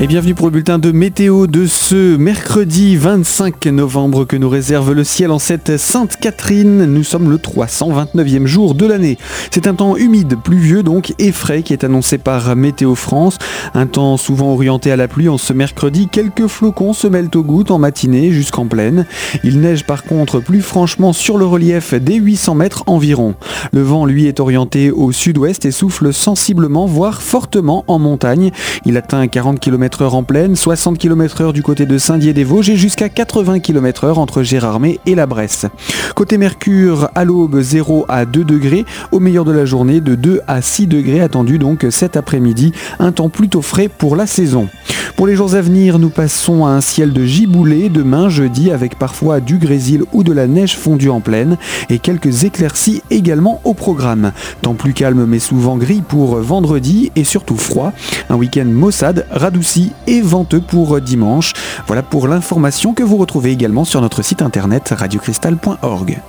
Et bienvenue pour le bulletin de météo de ce mercredi 25 novembre que nous réserve le ciel en cette Sainte-Catherine. Nous sommes le 329e jour de l'année. C'est un temps humide, pluvieux donc et frais qui est annoncé par Météo France. Un temps souvent orienté à la pluie en ce mercredi. Quelques flocons se mêlent aux gouttes en matinée jusqu'en pleine. Il neige par contre plus franchement sur le relief des 800 mètres environ. Le vent lui est orienté au sud-ouest et souffle sensiblement voire fortement en montagne. Il atteint 40 km h en pleine, 60 km h du côté de Saint-Dié-des-Vosges et jusqu'à 80 km h entre Gérardmer et la Bresse. Côté Mercure, à l'aube 0 à 2 degrés, au meilleur de la journée de 2 à 6 degrés attendu donc cet après-midi, un temps plutôt frais pour la saison. Pour les jours à venir, nous passons à un ciel de giboulée demain jeudi avec parfois du grésil ou de la neige fondue en pleine et quelques éclaircies également au programme. Temps plus calme mais souvent gris pour vendredi et surtout froid. Un week-end maussade, radouci et venteux pour dimanche. Voilà pour l'information que vous retrouvez également sur notre site internet radiocristal.org.